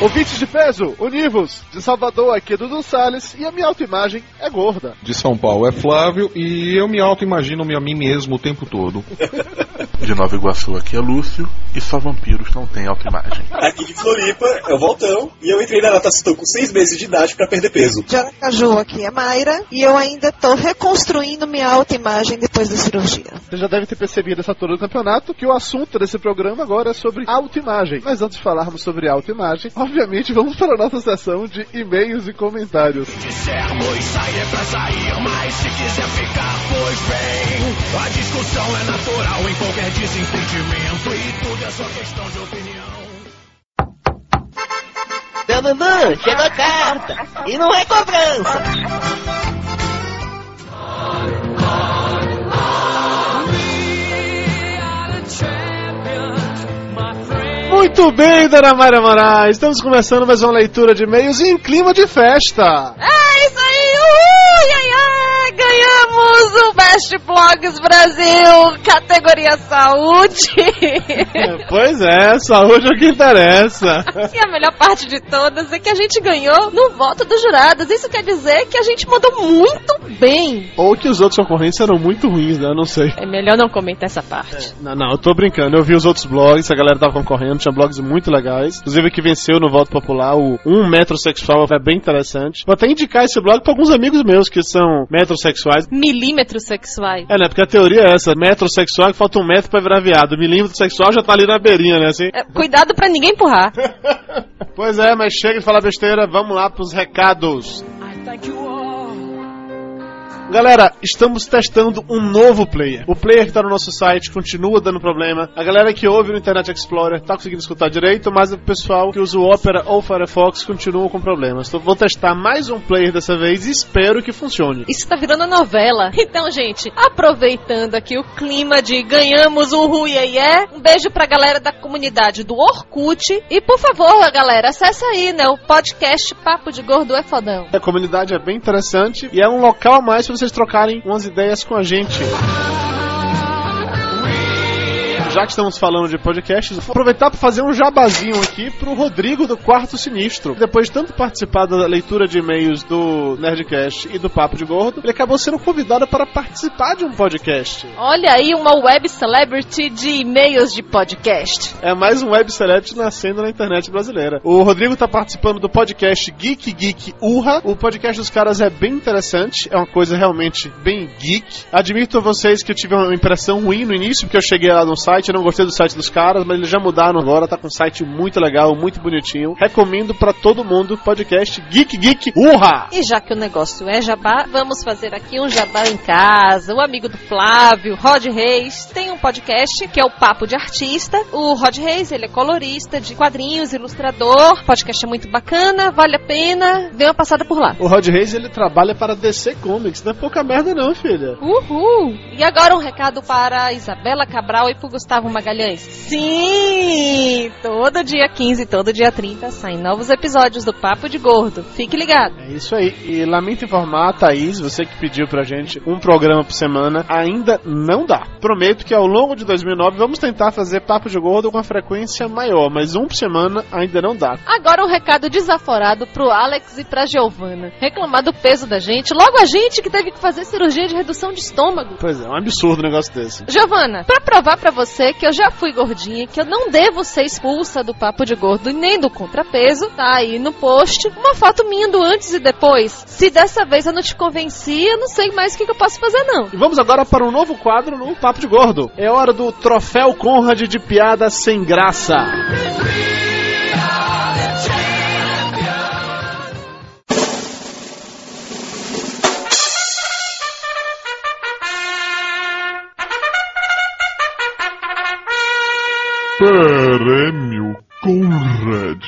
Ouvintes de peso, univos! De Salvador aqui é Dudu Salles e a minha autoimagem é gorda. De São Paulo é Flávio e eu me auto-imagino-me a mim mesmo o tempo todo. De Nova Iguaçu aqui é Lúcio e só vampiros não têm autoimagem. Aqui de Floripa é o Voltão e eu entrei na natação com 6 meses de idade pra perder peso. De Aracaju aqui é Mayra e eu ainda tô reconstruindo minha autoimagem depois da cirurgia. Você já deve ter percebido nessa altura do campeonato que o assunto desse programa agora é sobre autoimagem. Mas antes de falarmos sobre autoimagem, obviamente vamos para a nossa sessão de e-mails e comentários. Dissermos sair pra sair, mas se quiser ficar, pois bem. A discussão é natural em qualquer desentendimento e tudo é só questão de opinião. Dudu, chegou a carta. E não é cobrança. Muito bem, Dona Mayra Moraes, estamos começando mais uma leitura de e-mails em clima de festa. É isso aí! Uhul! Ia, ia! Ganhamos Best Blogs Brasil, categoria saúde! pois é, saúde é o que interessa. E a melhor parte de todas é que a gente ganhou no voto dos jurados. Isso quer dizer que a gente mandou muito bem. Ou que os outros concorrentes eram muito ruins, né? Eu não sei. É melhor não comentar essa parte. Não, não, eu tô brincando. Eu vi os outros blogs, a galera tava concorrendo, tinha blogs muito legais. Inclusive que venceu no voto popular, o Um Metrosexual, é bem interessante. Vou até indicar esse blog pra alguns amigos meus que são metrosexuais. Milímetros sexuais. É, né? Porque a teoria é essa: metrosexual que falta um metro pra virar viado. Milímetro sexual já tá ali na beirinha, né? Assim. É, cuidado pra ninguém empurrar. Pois é, mas chega de falar besteira, vamos lá pros recados. Galera, estamos testando um novo player. O player que tá no nosso site continua dando problema. A galera que ouve no Internet Explorer tá conseguindo escutar direito, mas o pessoal que usa o Opera ou o Firefox continua com problemas. Então vou testar mais um player dessa vez e espero que funcione. Isso tá virando novela. Então, gente, aproveitando aqui o clima de ganhamos o Rui é, um beijo pra galera da comunidade do Orkut. E por favor, galera, acessa aí, né? O podcast Papo de Gordo é Fodão. A comunidade é bem interessante e é um local a mais para vocês trocarem umas ideias com a gente. Já que estamos falando de podcasts, vou aproveitar para fazer um jabazinho aqui pro Rodrigo do Quarto Sinistro. Depois de tanto participar da leitura de e-mails do Nerdcast e do Papo de Gordo, ele acabou sendo convidado para participar de um podcast. Olha aí uma web celebrity de e-mails de podcast. É mais um web celebrity nascendo na internet brasileira. O Rodrigo tá participando do podcast Geek Geek Urra. O podcast dos caras é bem interessante, é uma coisa realmente bem geek. Admito a vocês que eu tive uma impressão ruim no início, porque eu cheguei lá no site, eu não gostei do site dos caras, mas eles já mudaram agora, tá com um site muito legal, muito bonitinho. Recomendo para todo mundo o podcast Geek Geek Urra. E já que o negócio é jabá, vamos fazer aqui um jabá em casa. O amigo do Flávio, Rod Reis, tem um podcast que é o Papo de Artista. O Rod Reis, ele é colorista de quadrinhos, ilustrador. O podcast é muito bacana, vale a pena. Dê uma passada por lá. O Rod Reis, ele trabalha para DC Comics, não é pouca merda não, filha. Uhul! E agora um recado para Isabela Cabral e para Gustavo Magalhães. Sim! Todo dia 15, todo dia 30 saem novos episódios do Papo de Gordo. Fique ligado. É isso aí. E lamento informar, Thaís, você que pediu pra gente um programa por semana, ainda não dá. Prometo que ao longo de 2009 vamos tentar fazer Papo de Gordo com uma frequência maior, mas um por semana ainda não dá. Agora um recado desaforado pro Alex e pra Giovana. Reclamar do peso da gente, logo a gente que teve que fazer cirurgia de redução de estômago. Pois é, é um absurdo um negócio desse. Giovana, pra provar pra você que eu já fui gordinha, que eu não devo ser expulsa do papo de gordo e nem do contrapeso, tá aí no post uma foto minha do antes e depois. Se dessa vez eu não te convenci, eu não sei mais o que, que eu posso fazer não. E vamos agora para um novo quadro no Papo de Gordo. É hora do Troféu Conrad de Piada Sem Graça. Prêmio Conrad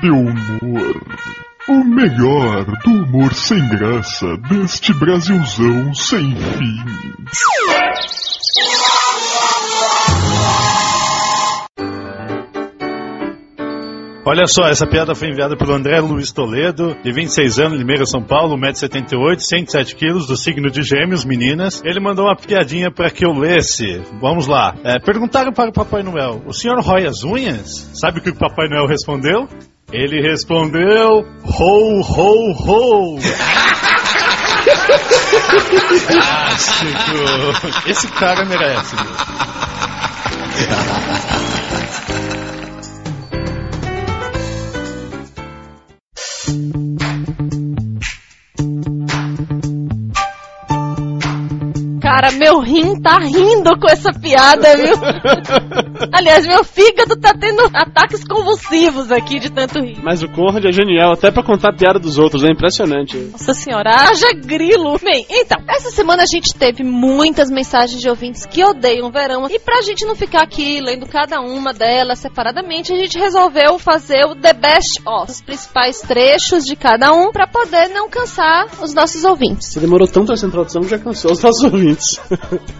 de Humor. O melhor do humor sem graça deste Brasilzão sem fim. Olha só, essa piada foi enviada pelo André Luiz Toledo, de 26 anos, Limeira, São Paulo, 1,78m, 107 quilos, do signo de gêmeos, meninas. Ele mandou uma piadinha para que eu lesse. Vamos lá. É, perguntaram para o Papai Noel, o senhor rói as unhas? Sabe o que o Papai Noel respondeu? Ele respondeu, ho, ho, ho. Clássico. Esse cara merece. Meu. Thank you. Cara, meu rim tá rindo com essa piada, viu? Aliás, meu fígado tá tendo ataques convulsivos aqui de tanto rir. Mas o Conrad é genial, até pra contar a piada dos outros, é impressionante. Nossa senhora, haja grilo. Bem, então, essa semana a gente teve muitas mensagens de ouvintes que odeiam o verão. E pra gente não ficar aqui lendo cada uma delas separadamente, a gente resolveu fazer o The Best of, os principais trechos de cada um, pra poder não cansar os nossos ouvintes. Você demorou tanto essa introdução que já cansou os nossos ouvintes.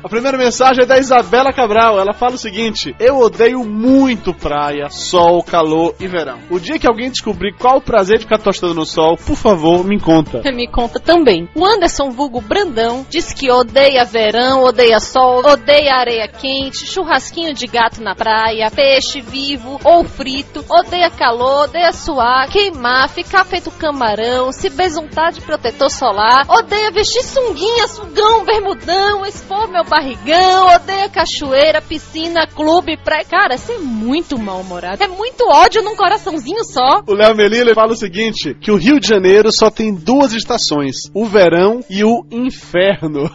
A primeira mensagem é da Isabela Cabral. Ela fala o seguinte: Eu odeio muito praia, sol, calor e verão. O dia que alguém descobrir qual o prazer de ficar tostando no sol, por favor, me conta. Me conta também. O Anderson Vulgo Brandão diz que odeia verão, odeia sol, odeia areia quente, churrasquinho de gato na praia, peixe vivo ou frito, odeia calor, odeia suar, queimar, ficar feito camarão, se besuntar de protetor solar, odeia vestir sunguinha, sugão, bermudão, expor meu barrigão, odeia cachoeira, piscina, clube, praia. Cara, você é muito mal-humorado. É muito ódio num coraçãozinho só. O Léo Melilla fala o seguinte: que o Rio de Janeiro só tem duas estações, o verão e o inferno.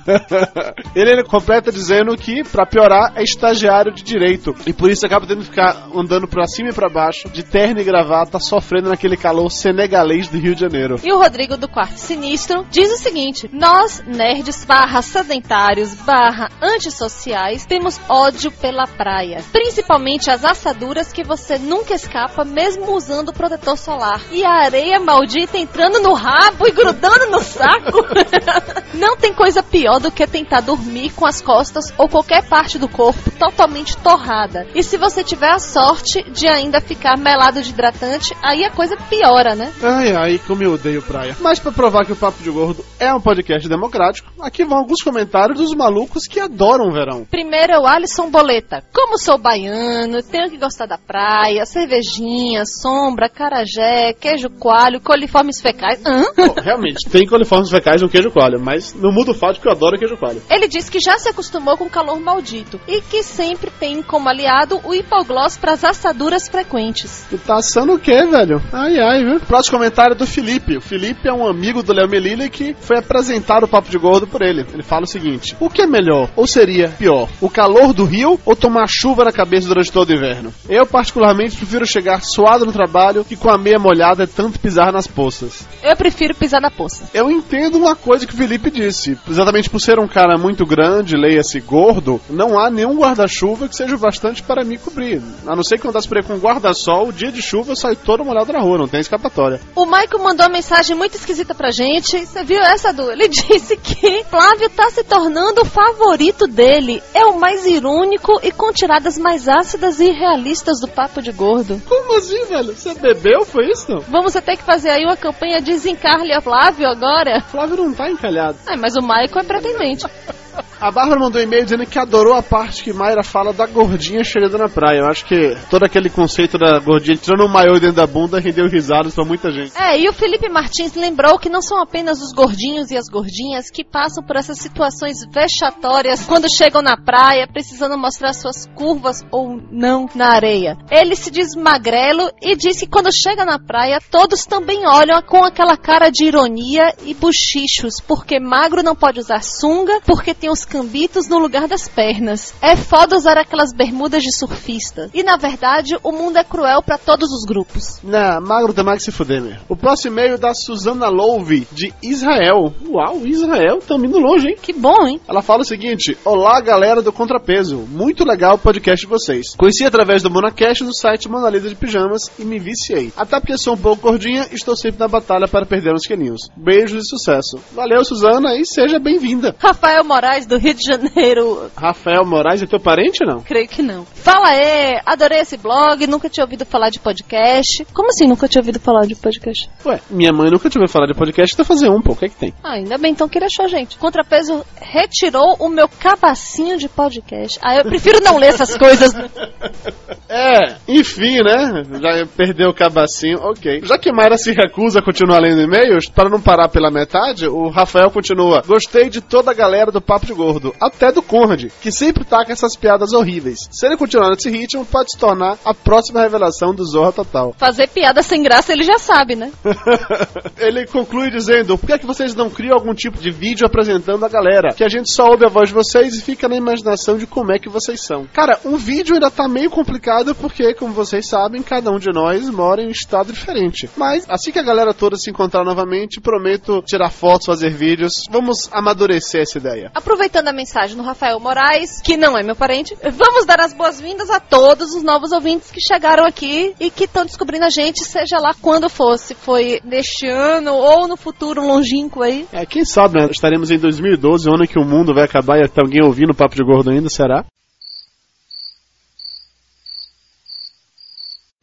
ele, ele completa dizendo que, pra piorar, é estagiário de direito. E por isso acaba tendo que ficar andando pra cima e pra baixo, de terno e gravata, sofrendo naquele calor senegalês do Rio de Janeiro. E o Rodrigo do Quarto Sinistro diz o seguinte: Nós, nerds barra sedentários barra antissociais, temos ódio pela praia. Principalmente as assaduras que você nunca escapa, mesmo usando protetor solar. E a areia maldita entrando no rabo e grudando no saco. Não tem coisa pior do que tentar dormir com as costas ou qualquer parte do corpo totalmente torrada. E se você tiver a sorte de ainda ficar melado de hidratante, aí a coisa piora, né? Ai, ai, como eu odeio praia. Mas pra provar que o Papo de Gordo é um podcast democrático, aqui vão alguns comentários dos malucos que adoram o verão. Primeiro é o Alisson Boleta. Como sou baiano, tenho que gostar da praia, cervejinha, sombra, carajé, queijo coalho, coliformes fecais. Hã? Bom, realmente, tem coliformes fecais no queijo coalho, mas não muda o fato que eu adoro queijo coalho. Ele diz que já se acostumou com o calor maldito e que sempre tem como aliado o hipoglós para as assaduras frequentes. Tu tá assando o quê, velho? Ai, ai, viu? Próximo comentário é do Felipe. O Felipe é um amigo do Léo Melilla que foi apresentar o Papo de Gordo por ele. Ele fala o seguinte: O que é melhor? Ou seria pior? O calor do rio ou tomar chuva na cabeça durante todo o inverno? Eu, particularmente, prefiro chegar suado no trabalho que com a meia molhada é tanto pisar nas poças. Eu prefiro pisar na poça. Eu entendo uma coisa que o Felipe disse. Exatamente por ser um cara muito grande, leia-se gordo, não há nenhum guarda-chuva que seja o bastante para me cobrir. A não ser que eu andasse por aí com um guarda-sol, o dia de chuva eu saio todo molhado na rua, não tem escapatória. O Michael mandou uma mensagem muito esquisita pra gente. Você viu essa, Du? Ele disse que Flávio tá se tornando o favorito dele. É o mais irônico e com tiradas mais ácidas e realistas do Papo de Gordo. Como assim, velho? Você bebeu, foi isso? Vamos ter que fazer aí uma campanha de desencarle a Flávio agora. Flávio não tá encalhado. É, mas o Michael é pretendente. A Bárbara mandou um e-mail dizendo que adorou a parte que Mayra fala da gordinha chegando na praia. Eu acho que todo aquele conceito da gordinha tirando o maiô dentro da bunda rendeu risadas pra muita gente. É, e o Felipe Martins lembrou que não são apenas os gordinhos e as gordinhas que passam por essas situações vexatórias quando chegam na praia, precisando mostrar suas curvas ou não na areia. Ele se diz magrelo e diz que quando chega na praia, todos também olham com aquela cara de ironia e bochichos, porque magro não pode usar sunga, porque tem os cambitos no lugar das pernas. É foda usar aquelas bermudas de surfista. E na verdade, o mundo é cruel para todos os grupos. Não, magro mais que se fuder, meu. O próximo e-mail é da Suzana Louve, de Israel. Uau, Israel, tá indo longe, hein? Que bom, hein? Ela fala o seguinte: Olá, galera do Contrapeso. Muito legal o podcast de vocês. Conheci através do Monacast no site Mona Lisa de Pijamas e me viciei. Até porque sou um pouco gordinha, estou sempre na batalha para perder uns quilinhos. Beijos e sucesso. Valeu, Suzana, e seja bem-vinda. Rafael Moraes do Rio de Janeiro. Rafael Moraes é teu parente não? Creio que não. Fala aí, adorei esse blog, nunca tinha ouvido falar de podcast. Como assim nunca tinha ouvido falar de podcast? Ué, minha mãe nunca tinha ouvido falar de podcast, então fazer um, pô, o que é que tem? Ah, ainda bem então que ele achou gente. Contrapeso retirou o meu cabacinho de podcast. Ah, eu prefiro não ler essas coisas. É, enfim, né? Já perdeu o cabacinho, ok. Já que Mayra se recusa a continuar lendo e-mails, para não parar pela metade, o Rafael continua. Gostei de toda a galera do Papo de Gordo, até do Conrad, que sempre taca essas piadas horríveis. Se ele continuar nesse ritmo, pode se tornar a próxima revelação do Zorra Total. Fazer piada sem graça ele já sabe, né? ele conclui dizendo: Por que, é que vocês não criam algum tipo de vídeo apresentando a galera? Que a gente só ouve a voz de vocês e fica na imaginação de como é que vocês são. Cara, um vídeo ainda tá meio complicado porque, como vocês sabem, cada um de nós mora em um estado diferente. Mas assim que a galera toda se encontrar novamente, prometo tirar fotos, fazer vídeos. Vamos amadurecer essa ideia. Aproveitando a mensagem do Rafael Moraes, que não é meu parente, vamos dar as boas-vindas a todos os novos ouvintes que chegaram aqui e que estão descobrindo a gente, seja lá quando for, se foi neste ano ou no futuro longínquo aí. É, quem sabe, né? Estaremos em 2012, o ano que o mundo vai acabar e até alguém ouvindo o Papo de Gordo ainda, será?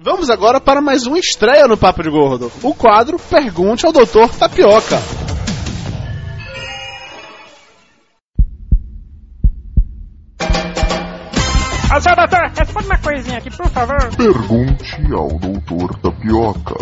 Vamos agora para mais uma estreia no Papo de Gordo. O quadro Pergunte ao Doutor Tapioca. Ô, seu doutor, responde uma coisinha aqui, por favor. Pergunte ao doutor Tapioca.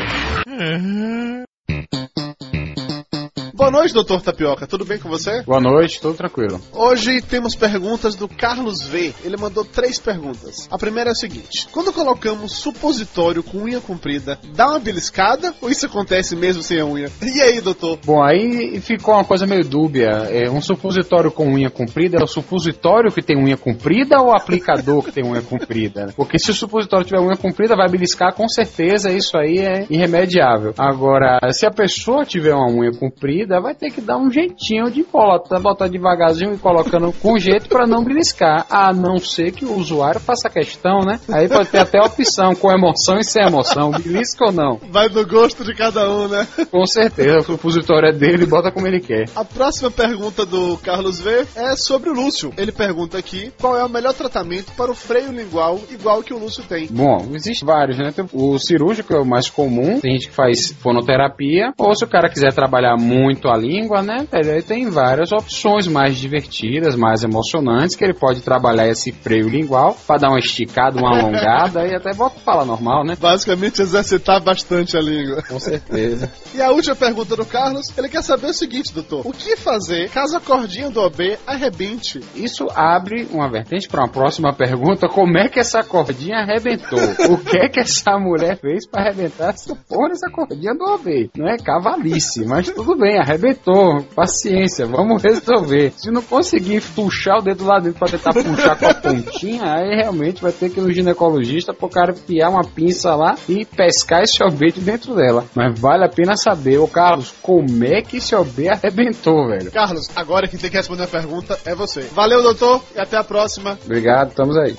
Boa noite, doutor Tapioca. Tudo bem com você? Boa noite, tudo tranquilo. Hoje temos perguntas do Carlos V. Ele mandou três perguntas. A primeira é a seguinte: Quando colocamos supositório com unha comprida, dá uma beliscada ou isso acontece mesmo sem a unha? E aí, doutor? Bom, aí ficou uma coisa meio dúbia. É um supositório com unha comprida é o supositório que tem unha comprida ou o aplicador que tem unha comprida? Porque se o supositório tiver unha comprida, vai beliscar com certeza, isso aí é irremediável. Agora, se a pessoa tiver uma unha comprida, vai ter que dar um jeitinho de botar, botar devagarzinho e colocando com jeito para não beliscar. A não ser que o usuário faça questão, né? Aí pode ter até a opção com emoção e sem emoção, belisca ou não. Vai do gosto de cada um, né? Com certeza, o supositório é dele, bota como ele quer. A próxima pergunta do Carlos V é sobre o Lúcio. Ele pergunta aqui qual é o melhor tratamento para o freio lingual igual que o Lúcio tem. Bom, existe vários, né? O cirúrgico é o mais comum, tem gente que faz fonoterapia, ou se o cara quiser trabalhar muito a língua, né? Ele tem várias opções mais divertidas, mais emocionantes, que ele pode trabalhar esse freio lingual para dar uma esticada, uma alongada e até volta a falar normal, né? Basicamente exercitar bastante a língua. Com certeza. e a última pergunta do Carlos, ele quer saber o seguinte, doutor: o que fazer caso a cordinha do OB arrebente? Isso abre uma vertente para uma próxima pergunta: como é que essa cordinha arrebentou? o que é que essa mulher fez para arrebentar essa porra dessa cordinha do OB? Não é cavalice, mas tudo bem, arrebentou. Paciência, vamos resolver. Se não conseguir puxar o dedo lá dentro para tentar puxar com a pontinha, aí realmente vai ter que ir no ginecologista pro cara enfiar uma pinça lá e pescar esse OB de dentro dela. Mas vale a pena saber, ô Carlos, como é que esse OB arrebentou, velho? Carlos, agora quem tem que responder a pergunta é você. Valeu, doutor, e até a próxima. Obrigado, estamos aí.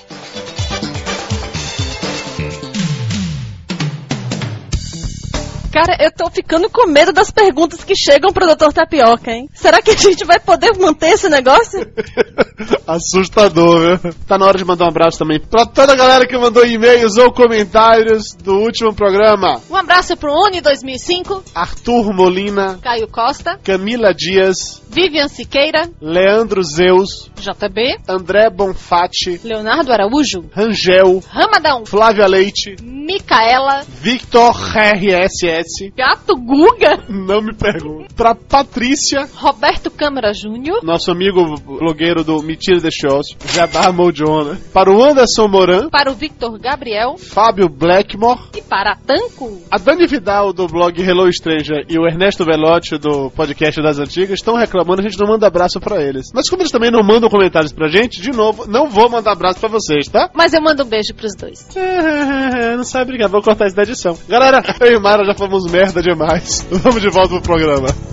Cara, eu tô ficando com medo das perguntas que chegam pro Dr. Tapioca, hein? Será que a gente vai poder manter esse negócio? Assustador, viu? Tá na hora de mandar um abraço também pra toda a galera que mandou e-mails ou comentários do último programa. Um abraço pro Uni 2005, Arthur Molina, Caio Costa, Camila Dias, Vivian Siqueira, Leandro Zeus, JB, André Bonfatti, Leonardo Araújo, Rangel, Ramadão, Flávia Leite, Micaela, Victor RSS, Gato Guga, não me pergunte, pra Patrícia, Roberto Câmara Júnior, nosso amigo blogueiro do Mentira de Shows, Jabbar Mojon, para o Anderson Moran, para o Victor Gabriel, Fábio Blackmore e para a Tanco. A Dani Vidal do blog Hello Stranger e o Ernesto Velotti do podcast das antigas estão reclamando, a gente não manda abraço pra eles. Mas como eles também não mandam comentários pra gente, de novo, não vou mandar abraço pra vocês, tá? Mas eu mando um beijo pros dois. É, não sabe brigar, vou cortar isso da edição. Galera, eu e Mara já fomos merda demais. Vamos de volta pro programa.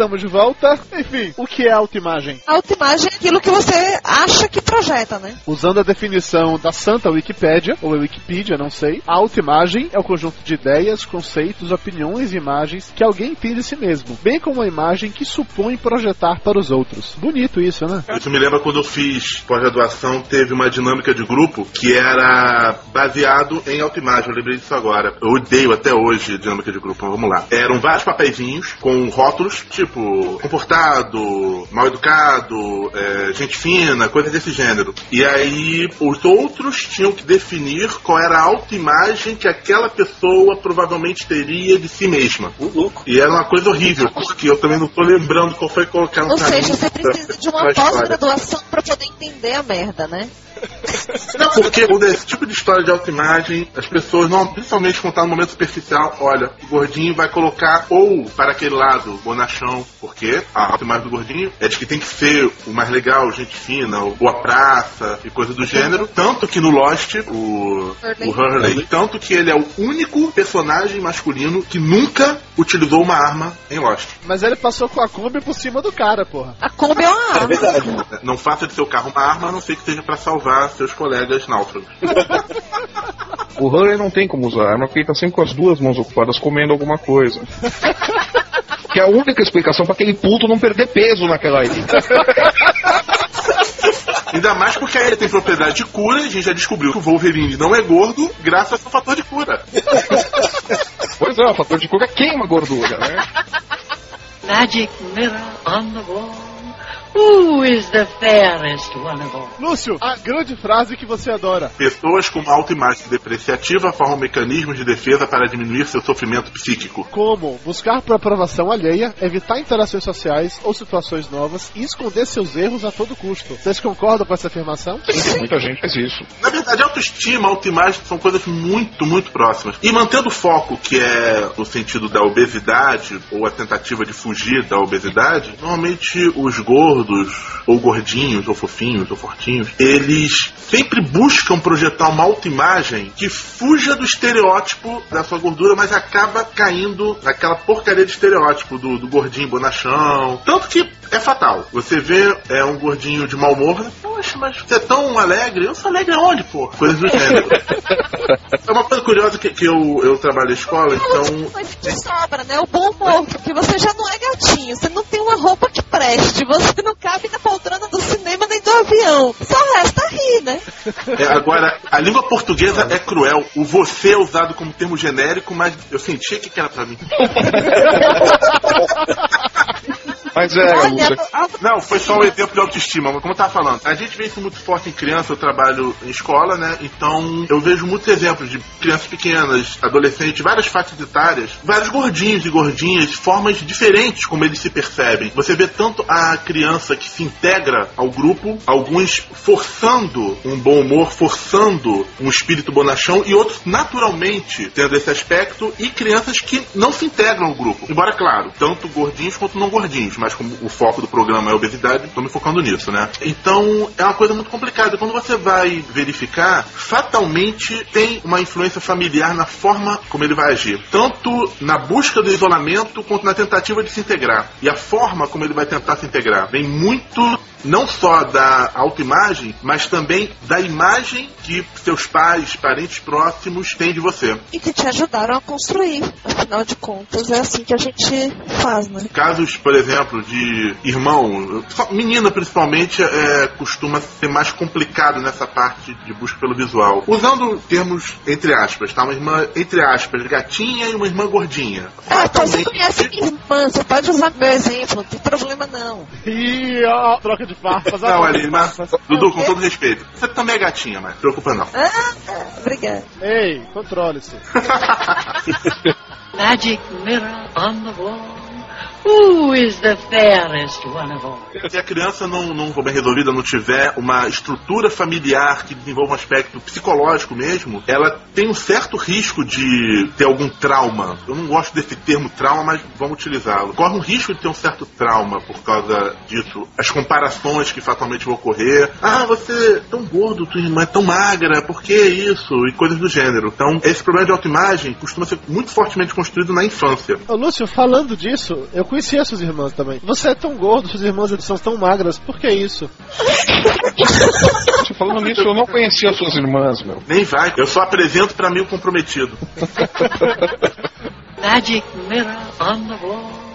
Estamos de volta. Enfim, o que é autoimagem? Autoimagem é aquilo que você acha que projeta, né? Usando a definição da santa Wikipédia, ou a Wikipedia, não sei, a autoimagem é o conjunto de ideias, conceitos, opiniões e imagens que alguém tem de si mesmo, bem como a imagem que supõe projetar para os outros. Bonito isso, né? Isso me lembra quando eu fiz pós-graduação, teve uma dinâmica de grupo que era baseado em autoimagem. Eu lembrei disso agora. Eu odeio até hoje dinâmica de grupo, mas vamos lá. Eram vários papeizinhos com rótulos, tipo comportado, mal educado, é, gente fina, coisas desse gênero. E aí os outros tinham que definir qual era a autoimagem que aquela pessoa provavelmente teria de si mesma. E era uma coisa horrível, porque eu também não tô lembrando qual foi colocar no Ou seja, você precisa de uma pós-graduação pra poder entender a merda, né? Não, porque esse tipo de história de autoimagem, as pessoas, não, principalmente quando tá no momento superficial, olha, o gordinho vai colocar ou para aquele lado, bonachão, porque a autoimagem do gordinho é de que tem que ser o mais legal, gente fina, ou a praça e coisa do gênero. Tanto que no Lost, o, o Hurley, tanto que ele é o único personagem masculino que nunca utilizou uma arma em Lost. Mas ele passou com a Kombi por cima do cara, porra. A Kombi é uma arma. É verdade. Não faça de seu carro uma arma, a não ser que seja para salvar seus colegas náufragos. O Hurley não tem como usar arma porque ele tá sempre com as duas mãos ocupadas comendo alguma coisa. Que é a única explicação para aquele puto não perder peso naquela ilha. Ainda mais porque aí ele tem propriedade de cura e a gente já descobriu que o Wolverine não é gordo graças ao fator de cura. Pois é, o fator de cura queima gordura, né? Magic mirror on the wall. Who is the fairest one of all? Lúcio, a grande frase que você adora. Pessoas com autoimagem depreciativa formam mecanismos de defesa para diminuir seu sofrimento psíquico. Como buscar por aprovação alheia, evitar interações sociais ou situações novas e esconder seus erros a todo custo. Vocês concordam com essa afirmação? Muita gente faz isso. Na verdade, autoestima, autoimagem são coisas muito, muito próximas. E mantendo o foco, que é no sentido da obesidade, ou a tentativa de fugir da obesidade, normalmente os gordos, ou gordinhos, ou fofinhos, ou fortinhos, eles sempre buscam projetar uma autoimagem que fuja do estereótipo da sua gordura, mas acaba caindo naquela porcaria de estereótipo do, do gordinho bonachão. Tanto que é fatal. Você vê é, um gordinho de mau humor, poxa, mas você é tão alegre. Eu sou alegre aonde, pô? Coisas do gênero. é uma coisa curiosa que, que eu, eu trabalho na escola, então. Mas te sobra, né? O bom humor, porque você já não é gatinho, você não tem uma roupa que preste, você não cabe na poltrona do cinema nem do avião. Só resta rir, né? É, agora, a língua portuguesa é cruel. O você é usado como termo genérico, mas eu sentia que era pra mim. Mas é, Lúcia. Não, foi só um exemplo de autoestima, mas como eu tava falando, a gente vê isso muito forte em criança, eu trabalho em escola, né? Então eu vejo muitos exemplos de crianças pequenas, adolescentes, várias faixas etárias, vários gordinhos e gordinhas, formas diferentes como eles se percebem. Você vê tanto a criança que se integra ao grupo, alguns forçando um bom humor, forçando um espírito bonachão, e outros naturalmente tendo esse aspecto, e crianças que não se integram ao grupo. Embora, claro, tanto gordinhos quanto não gordinhos, mas como o foco do programa é obesidade, estou me focando nisso, né? Então é uma coisa muito complicada. Quando você vai verificar, fatalmente tem uma influência familiar na forma como ele vai agir, tanto na busca do isolamento quanto na tentativa de se integrar. E a forma como ele vai tentar se integrar vem muito não só da autoimagem, mas também da imagem que seus pais, parentes próximos têm de você. E que te ajudaram a construir. Afinal de contas, é assim que a gente faz, né? Casos, por exemplo, de irmão, menina principalmente, é, costuma ser mais complicado nessa parte de busca pelo visual. Usando termos entre aspas, tá? Uma irmã, entre aspas, gatinha e uma irmã gordinha. Ah, então você conhece minha irmã, você pode usar meu exemplo, não tem problema não. Ih, ó, troca de farpas. Não, ali, mas, Dudu, com todo respeito, você também é gatinha, mas preocupa não. Ah, obrigada. Ei, controle-se. Magic mirror on the wall. Who is the fairest one of all? Se a criança não, não for bem resolvida, não tiver uma estrutura familiar que desenvolva um aspecto psicológico mesmo, ela tem um certo risco de ter algum trauma. Eu não gosto desse termo trauma, mas vamos utilizá-lo. Corre um risco de ter um certo trauma por causa disso. As comparações que fatalmente vão ocorrer. Ah, você é tão gordo, tua irmã é tão magra, por que isso? E coisas do gênero. Então, esse problema de autoimagem costuma ser muito fortemente construído na infância. Ô, Lúcio, falando disso, eu conhecia suas irmãs também. Você é tão gordo, suas irmãs são tão magras, por que isso? Você falando nisso, eu não conhecia suas irmãs, meu. Nem vai, eu só apresento pra mim o comprometido. Magic mirror on the wall.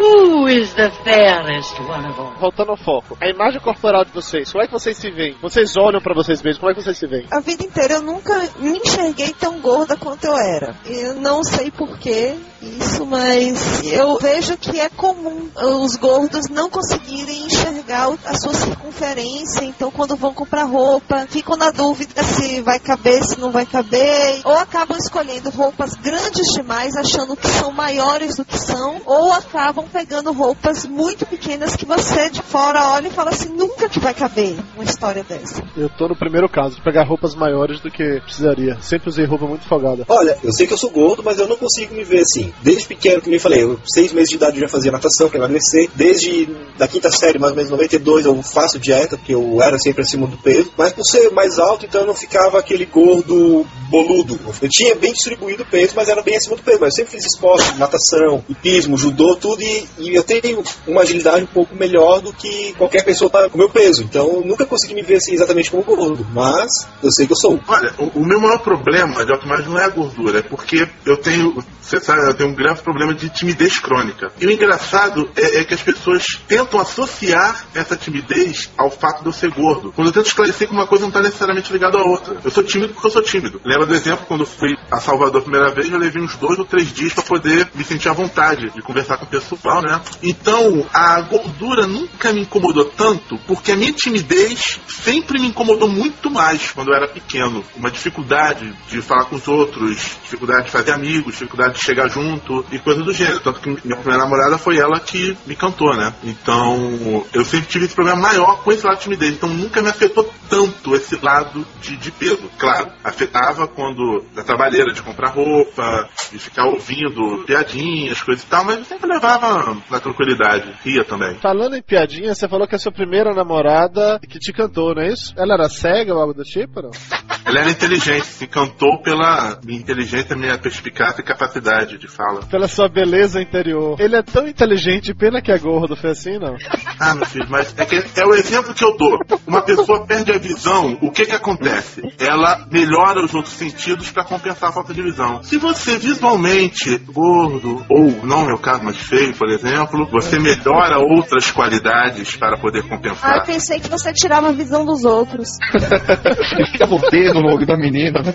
Who is the fairest one of all? Voltando ao foco, a imagem corporal de vocês, como é que vocês se veem? Vocês olham pra vocês mesmos, como é que vocês se veem? A vida inteira eu nunca me enxerguei tão gorda quanto eu era. Eu não sei porquê isso, mas eu vejo que é comum os gordos não conseguirem enxergar a sua circunferência. Então, quando vão comprar roupa, ficam na dúvida se vai caber, se não vai caber. Ou acabam escolhendo roupas grandes demais, achando que são maiores do que são. Ou acabam pegando roupas muito pequenas que você de fora olha e fala assim: nunca que vai caber uma história dessa. Eu tô no primeiro caso, de pegar roupas maiores do que precisaria. Sempre usei roupa muito folgada. Olha, eu sei que eu sou gordo, mas eu não consigo me ver assim. Desde pequeno, que nem falei, eu, seis meses de idade eu já fazia natação pra emagrecer. Desde da quinta série, mais ou menos 92, eu faço dieta, porque eu era sempre acima do peso. Mas por ser mais alto, então eu não ficava aquele gordo boludo. Eu tinha bem distribuído o peso, mas era bem acima do peso. Mas eu sempre fiz esporte, natação, hipismo, judô, tudo. E, e eu tenho uma agilidade um pouco melhor do que qualquer pessoa com meu peso. Então eu nunca consegui me ver assim exatamente como gordo. Mas eu sei que eu sou. Olha, o, o meu maior problema de autoimagem não é a gordura, é porque eu tenho, você sabe, tenho um grave problema de timidez crônica. E o engraçado é, é que as pessoas tentam associar essa timidez ao fato de eu ser gordo. Quando eu tento esclarecer que uma coisa não está necessariamente ligada à outra. Eu sou tímido porque eu sou tímido. Lembra do exemplo quando eu fui a Salvador a primeira vez, eu levei uns dois ou três dias para poder me sentir à vontade de conversar com o pessoal, né? Então, a gordura nunca me incomodou tanto, porque a minha timidez sempre me incomodou muito mais quando eu era pequeno. Uma dificuldade de falar com os outros, dificuldade de fazer amigos, dificuldade de chegar junto e coisa do gênero. Tanto que minha primeira namorada foi ela que me cantou, né? Então, eu sempre tive esse problema maior com esse lado de timidez. Então, nunca me afetou tanto esse lado de, de peso. Claro, afetava quando da trabalheira de comprar roupa, de ficar ouvindo piadinhas, coisas e tal, mas eu sempre levava na tranquilidade. Ria também. Falando em piadinha, você falou que a sua primeira namorada que te cantou, não é isso? Ela era cega ou algo do tipo, não? Ela era inteligente, se encantou pela minha inteligência, minha perspicácia e capacidade de fala. Pela sua beleza interior. Ele é tão inteligente, pena que é gordo, foi assim, não? Ah, meu filho, mas é, que é o exemplo que eu dou. Uma pessoa perde a visão, o que que acontece? Ela melhora os outros sentidos para compensar a falta de visão. Se você visualmente gordo, ou não é o meu caso, mas feio, por exemplo, você melhora outras qualidades para poder Ah, compensar. eu pensei que você tirava a visão dos outros. Ficava o no olho da menina, né?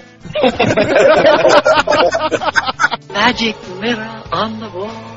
Magic mirror on the wall.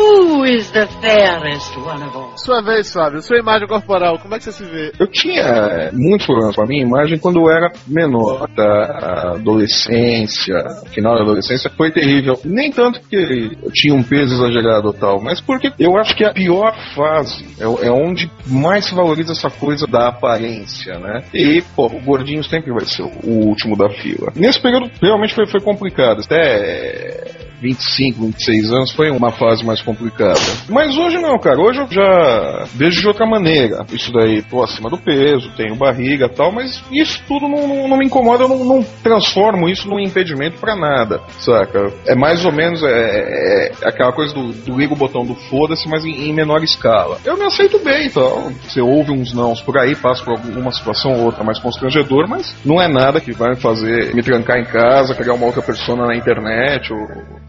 Who is the fairest one of all? Sua vez, Fábio, sua imagem corporal, como é que você se vê? Eu tinha muitos problemas com a minha imagem quando eu era menor, da adolescência, final da adolescência, foi terrível. Nem tanto porque eu tinha um peso exagerado ou tal, mas porque eu acho que a pior fase é, é onde mais se valoriza essa coisa da aparência, né? E, pô, o gordinho sempre vai ser o último da fila. Nesse período realmente foi, foi complicado. Até 25, 26 anos foi uma fase mais complicada. Mas hoje não, cara. Hoje eu já vejo de outra maneira. Isso daí, tô acima do peso, tenho barriga tal, mas isso tudo não, não- não me incomoda. Eu não, não transformo isso num impedimento pra nada, saca? É mais ou menos é, é aquela coisa do, do liga o botão do foda-se, mas em, em menor escala. Eu me aceito bem, então. Você ouve uns nãos por aí, passa por alguma situação ou outra mais constrangedor, mas não é nada que vai me fazer me trancar em casa, criar uma outra persona na internet ou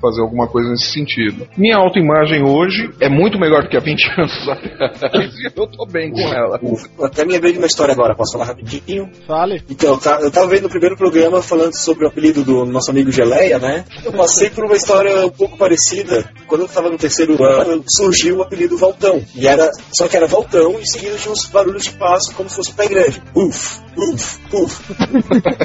fazer alguma coisa nesse sentido. Minha autoimagem hoje é muito melhor do que há 20 anos atrás e eu tô bem com ela. Até me lembrei de uma história agora, posso falar rapidinho? Fale. Então, tá- eu tava vendo no primeiro programa falando sobre o apelido do nosso amigo Geleia, né? Eu passei por uma história um pouco parecida. Quando eu tava no terceiro ano, surgiu o apelido Valtão. E era, só que era Valtão e seguido de uns barulhos de passo como se fosse um pé grande. Uf, uf, uf.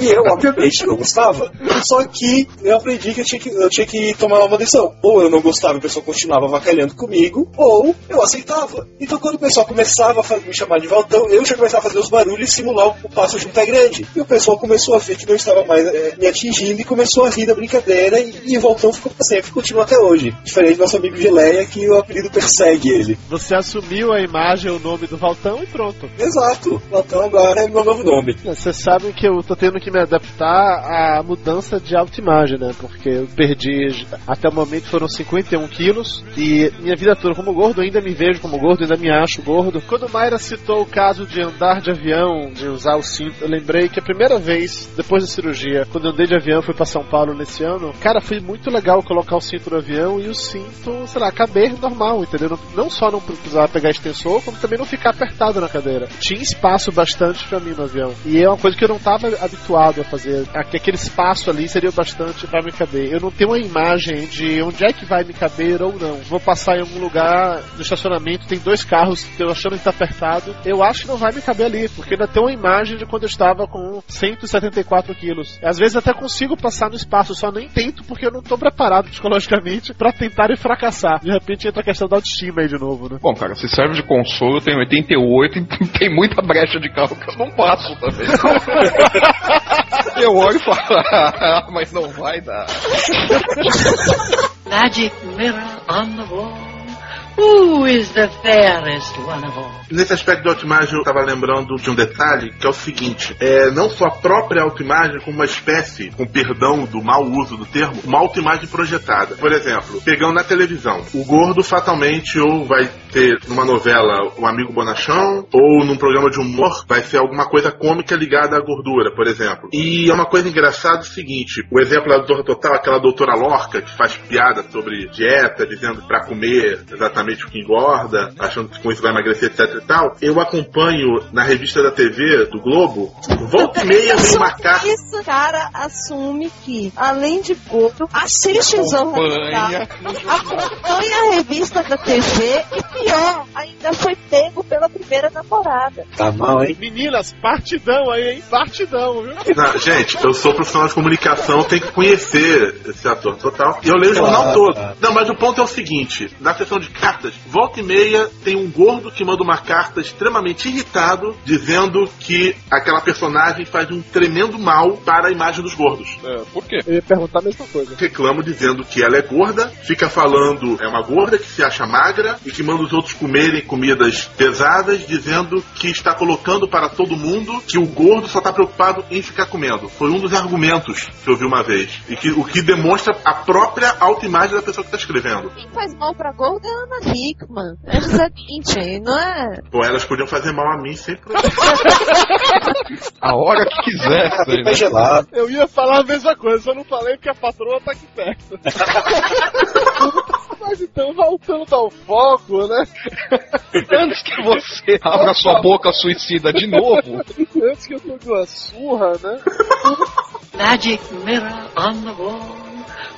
e eu, obviamente, não gostava. Só que eu aprendi que eu tinha que, eu tinha que tomar uma decisão. Ou eu não gostava e o pessoal continuava avacalhando comigo, ou eu aceitava. Então quando o pessoal começava a me chamar de Valtão, eu já começava a fazer os barulhos e simular o passo de um pé grande. E o pessoal começou a ver que não estava mais eh, me atingindo e começou a rir da brincadeira e, e o Valtão ficou pra sempre, continua até hoje. Diferente do nosso amigo Geleia, que o apelido persegue ele. Você assumiu a imagem, o nome do Valtão e pronto. Exato. Valtão agora é meu novo nome. Vocês sabem que eu tô tendo que me adaptar à mudança de autoimagem, né? Porque eu perdi dieta. Até o momento foram 51 quilos e minha vida toda como gordo, ainda me vejo como gordo, ainda me acho gordo. Quando Mayra citou o caso de andar de avião, de usar o cinto, eu lembrei que a primeira vez, depois da cirurgia, quando eu andei de avião, fui para São Paulo nesse ano, cara, foi muito legal colocar o cinto no avião e o cinto, sei lá, caber normal, entendeu? Não, só não precisar pegar extensor, como também não ficar apertado na cadeira. Tinha espaço bastante para mim no avião. E é uma coisa que eu não estava habituado a fazer. Aquele espaço ali seria bastante para me caber. Eu não tenho uma imagem de onde é que vai me caber ou não. Vou passar em algum lugar no estacionamento, tem dois carros, eu achando que tá apertado. Eu acho que não vai me caber ali, porque ainda tem uma imagem de quando eu estava com 174 quilos. Às vezes até consigo passar no espaço, só nem tento porque eu não tô preparado psicologicamente para tentar e fracassar. De repente entra a questão da autoestima aí de novo, né? Bom, cara, se serve de consolo, eu tenho 88 e tem muita brecha de carro que eu não passo também. eu olho e falo, ah, mas não vai dar. Magic mirror on the wall. Who is the fairest one of all? Nesse aspecto de autoimagem, eu estava lembrando de um detalhe que é o seguinte: é não só a própria autoimagem, como uma espécie, com perdão do mau uso do termo, uma autoimagem projetada. Por exemplo, pegando na televisão, o gordo fatalmente ou vai ter numa novela o amigo bonachão, ou num programa de humor vai ser alguma coisa cômica ligada à gordura, por exemplo. E é uma coisa engraçada o seguinte: o exemplo da doutora Total, aquela doutora Lorca que faz piada sobre dieta, dizendo para comer exatamente o que engorda, achando que com isso vai emagrecer, etc e tal, eu acompanho na revista da TV do Globo, volta e meia vem uma carta. Isso, cara, assume que, além de gordo, assiste Zorra Acompanha. acompanha a revista da TV e pior, ainda foi pego pela primeira namorada. Tá mal, hein? Meninas, partidão aí, hein? Partidão, viu? Não, gente, eu sou profissional de comunicação, tenho que conhecer esse ator total. E eu leio o jornal todo. Não, mas o ponto é o seguinte: na seção de cartas, volta e meia tem um gordo que manda uma carta extremamente irritado, dizendo que aquela personagem faz um tremendo mal para a imagem dos gordos. É, por quê? Eu ia perguntar a mesma coisa. Reclamo dizendo que ela é gorda, fica falando é uma gorda que se acha magra e que manda os outros comerem comidas pesadas, dizendo que está colocando para todo mundo que o gordo só está preocupado em ficar comendo. Foi um dos argumentos que eu vi uma vez. E que o que demonstra a própria autoimagem da pessoa que está escrevendo. Quem faz mal pra gordo é a Ana Hickman. É José Bündchen, não é? Pô, elas podiam fazer mal a mim sem problema. A hora que quisesse. Tá gelado. Eu ia falar a mesma coisa, só não falei porque a patroa tá aqui perto. Mas então, voltando ao foco, né? Antes que você abra sua boca suicida de novo, Antes que eu tome uma surra, né? Magic mirror on the wall.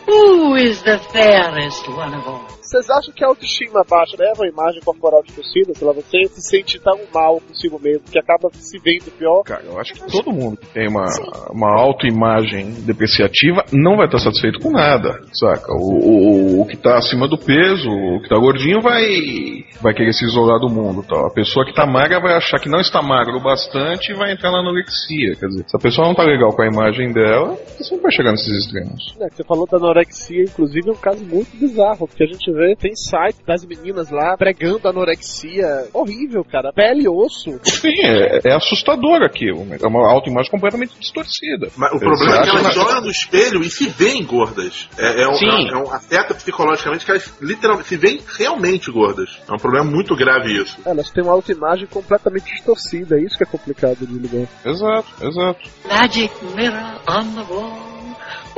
Who is the fairest one of all? Vocês acham que a autoestima baixa leva a imagem corporal distorcida? Sei lá, você se sente tão mal consigo mesmo que acaba se vendo pior? cara, eu acho que todo mundo que tem uma, uma autoimagem depreciativa não vai estar satisfeito com nada, saca? O, o, o que tá acima do peso, o que tá gordinho vai, vai querer se isolar do mundo tal. A pessoa que tá magra vai achar que não está magra o bastante e vai entrar na anorexia. Quer dizer, se a pessoa não tá legal com a imagem dela, você não vai chegar nesses extremos. É, que você falou da anorexia, inclusive é um caso muito bizarro, porque a gente vê, tem site das meninas lá pregando anorexia. Horrível, cara. Pele e osso. Sim, é, é assustador aquilo. É uma autoimagem completamente distorcida. Mas o problema é que elas olham no espelho e se veem gordas. É, é um, Sim. é um afeta psicologicamente que elas literalmente se veem realmente gordas. É um problema muito grave isso. Elas têm uma autoimagem completamente distorcida, é isso que é complicado de ligar. Exato, exato. Magic mirror on the wall.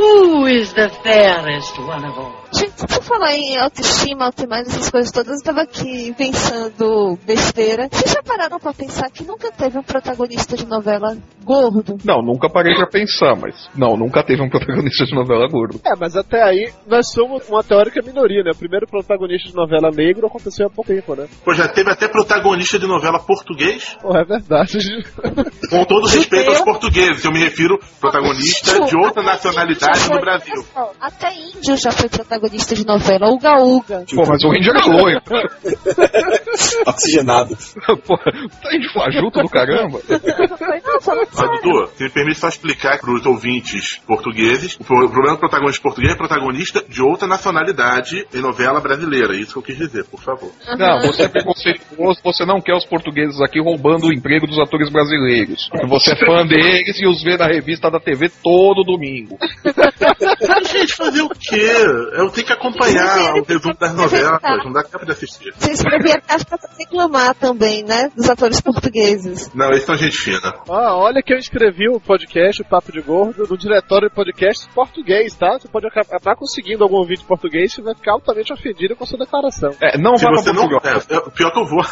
Who is the fairest one of all? Gente, por falar em autoestima, autoimagem, essas coisas todas, eu tava aqui pensando besteira. Vocês já pararam pra pensar que nunca teve um protagonista de novela gordo? Não, nunca parei pra pensar, mas. Não, nunca teve um protagonista de novela gordo. É, mas até aí nós somos uma teórica minoria, né? O primeiro protagonista de novela negro aconteceu há pouco tempo, né? Pô, já teve até protagonista de novela português. Pô, é verdade. Com todo respeito aos portugueses, eu me refiro protagonista de outra nacionalidade do Brasil. Até índio já foi protagonista de novela, Uga Uga. Pô, mas o índio era loiro. Oxigenado. Pô, tá de fajuto do caramba. Mas, Dudu, se me permite só explicar para os ouvintes portugueses, o pro- o problema do protagonista português é protagonista de outra nacionalidade em novela brasileira. Isso que eu quis dizer, por favor. Não, você é preconceituoso, você não quer os portugueses aqui roubando o emprego dos atores brasileiros. Você é fã deles e os vê na revista da TV todo domingo. Gente, fazer o quê? Tenho que acompanhar o resumo das novelas, não dá tempo de assistir. Você escrevia carta pra reclamar também, né? Dos atores portugueses. Não, eles são gente fina. Ah, olha que eu escrevi o podcast, o Papo de Gordo, no diretório de podcast português, tá? Você pode acabar conseguindo algum vídeo em português e vai ficar altamente ofendido com a sua declaração. É, não Se vá você pra não. Portugal. É, é, pior que eu vou.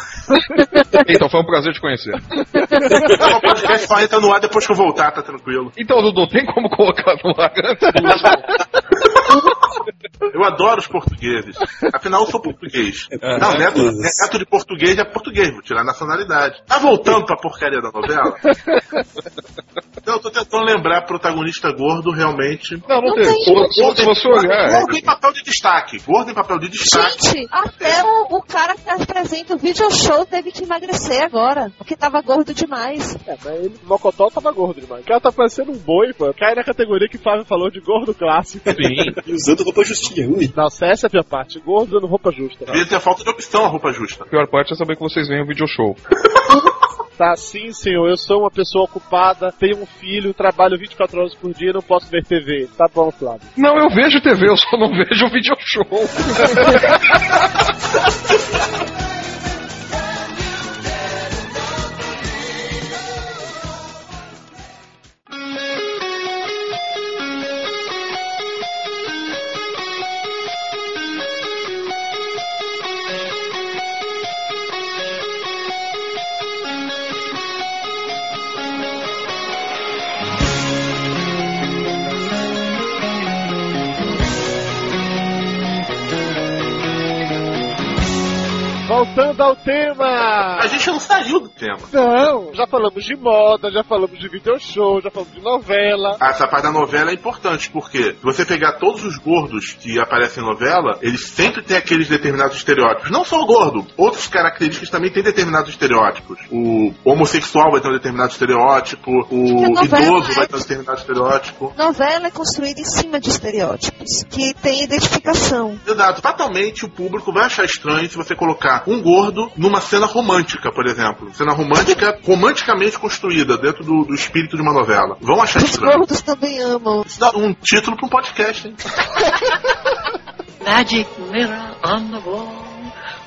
Então, foi um prazer te conhecer. Não, o podcast só entra no ar depois que eu voltar, tá tranquilo. Então, Dudu, tem como colocar no ar antes? Eu adoro os portugueses. Afinal, eu sou português. É, Não, é, neto, é. neto de português é português, vou tirar a nacionalidade. Tá voltando pra porcaria da novela? Não, eu tô tentando lembrar protagonista gordo, realmente. Não, não, Não tem. tem. Se você olhar. Gordo em papel de destaque. Gordo em papel de destaque. Gente, até o, o cara que apresenta o video show teve que emagrecer agora, porque tava gordo demais. É, mas ele, o Mocotó tava gordo demais. O cara tá parecendo um boi, pô. Cai na categoria que o Flávio falou de gordo clássico. Sim. E usando roupa justinha. Ui. Não, essa é a pior parte. Gordo usando roupa justa. Devia ter falta de opção a roupa justa. A pior parte é saber que vocês veem o video show. Tá, sim, senhor. Eu sou uma pessoa ocupada, tenho um filho, trabalho 24 horas por dia, não posso ver TV. Tá bom, Flávio. Não, eu vejo TV, eu só não vejo o video show. Voltando ao tema! A gente não saiu do tema. Não, já falamos de moda, já falamos de video show, já falamos de novela. Ah, Essa parte da novela é importante, porque se você pegar todos os gordos que aparecem em novela, eles sempre têm aqueles determinados estereótipos. Não só o gordo, outras características também têm determinados estereótipos. O homossexual vai ter um determinado estereótipo, o idoso é- vai ter um determinado estereótipo. Novela é construída em cima de estereótipos, que tem identificação. Exato. Fatalmente o público vai achar estranho se você colocar um gordo numa cena romântica, por exemplo. Cena romântica, romanticamente construída dentro do, do espírito de uma novela. Vão achar Os estranho. gordos também amam. Isso dá um título para um podcast, hein? Magic mirror on the wall.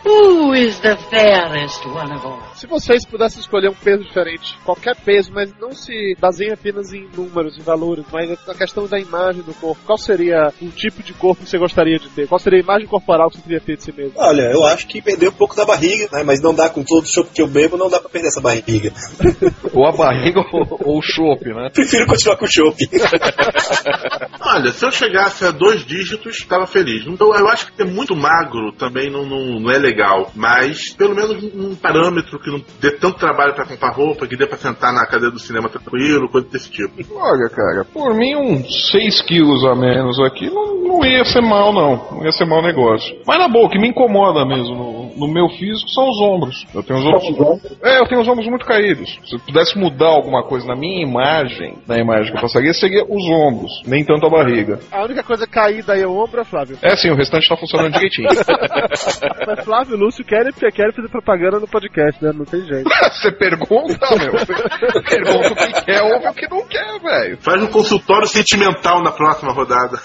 Who is the fairest one of all? Se vocês pudessem escolher um peso diferente, qualquer peso, mas não se baseia apenas em números, em valores, mas na questão da imagem do corpo, qual seria o tipo de corpo que você gostaria de ter? Qual seria a imagem corporal que você queria ter de si mesmo? Olha, eu acho que perdeu um pouco da barriga, né? Mas não dá com todo o chope que eu bebo, não dá pra perder essa barriga. Ou a barriga ou, ou o chope, né? Prefiro continuar com o chope. Olha, se eu chegasse a dois dígitos, estava feliz. Então, eu acho que ser muito magro também não, não, não é legal. Mas, pelo menos um parâmetro que não dê tanto trabalho para comprar roupa, que dê para sentar na cadeira do cinema tranquilo, coisa desse tipo. Olha, cara, por mim uns 6 quilos a menos aqui não, não ia ser mal, não. Não ia ser mau negócio. Mas na boa, o que me incomoda mesmo no, no meu físico são os ombros. Eu tenho os ombros. É, eu tenho os ombros muito caídos. Se eu pudesse mudar alguma coisa na minha imagem, na imagem que eu passaria, seria os ombros, nem tanto a barriga. A única coisa caída aí é o ombro, é Flávio. É sim, o restante tá funcionando direitinho. Mas Flávio e Lúcio querem porque querem fazer propaganda no podcast, né? Não tem jeito. Você pergunta, meu. Você pergunta o que quer, ouve o que não quer, velho. Faz um consultório sentimental na próxima rodada.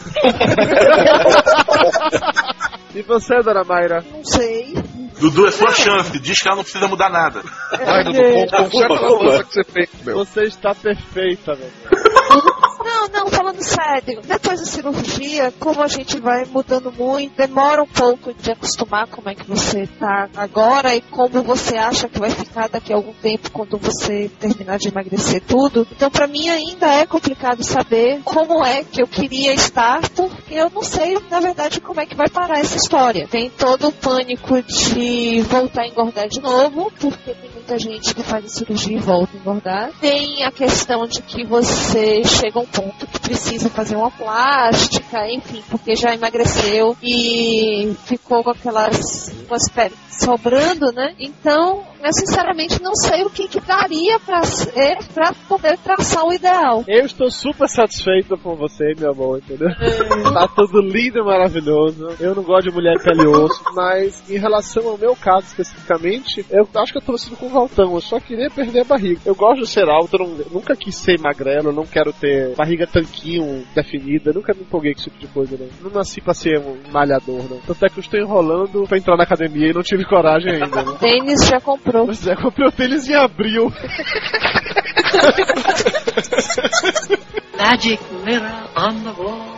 E você, dona Mayra? Não sei. Dudu, é sua chance. Diz que ela não precisa mudar nada. Vai, Dudu, con- conserta a mudança que você fez, meu. Você está perfeita, meu. Sério. Depois da cirurgia, como a gente vai mudando muito, demora um pouco de acostumar como é que você tá agora e como você acha que vai ficar daqui a algum tempo quando você terminar de emagrecer tudo. Então, pra mim ainda é complicado saber como é que eu queria estar, porque eu não sei, na verdade, como é que vai parar essa história. Tem todo o pânico de voltar a engordar de novo, porque tem muita gente que faz a cirurgia e volta a engordar. Tem a questão de que você chega a um ponto que precisa fazer uma plástica, enfim, porque já emagreceu e ficou com aquelas com as pernas sobrando, né? Então, Eu sinceramente não sei o que, que daria pra ser pra poder traçar o ideal. Eu estou super satisfeito com você, meu amor, entendeu? tá tudo lindo e maravilhoso. Eu não gosto de mulher pele e osso, mas em relação ao meu caso especificamente, eu acho que eu tô torcendo com o Valtão. Eu só queria perder a barriga. Eu gosto de ser alto, eu não- nunca quis ser magrelo, não quero ter barriga tanquinho definida, nunca me empolguei com esse tipo de coisa, não. Não nasci pra ser um malhador, não. Tanto é que eu estou enrolando pra entrar na academia e não tive coragem ainda, né? Tênis já comprou. Pois é, comprei o tênis em abril. Magic mirror on the wall.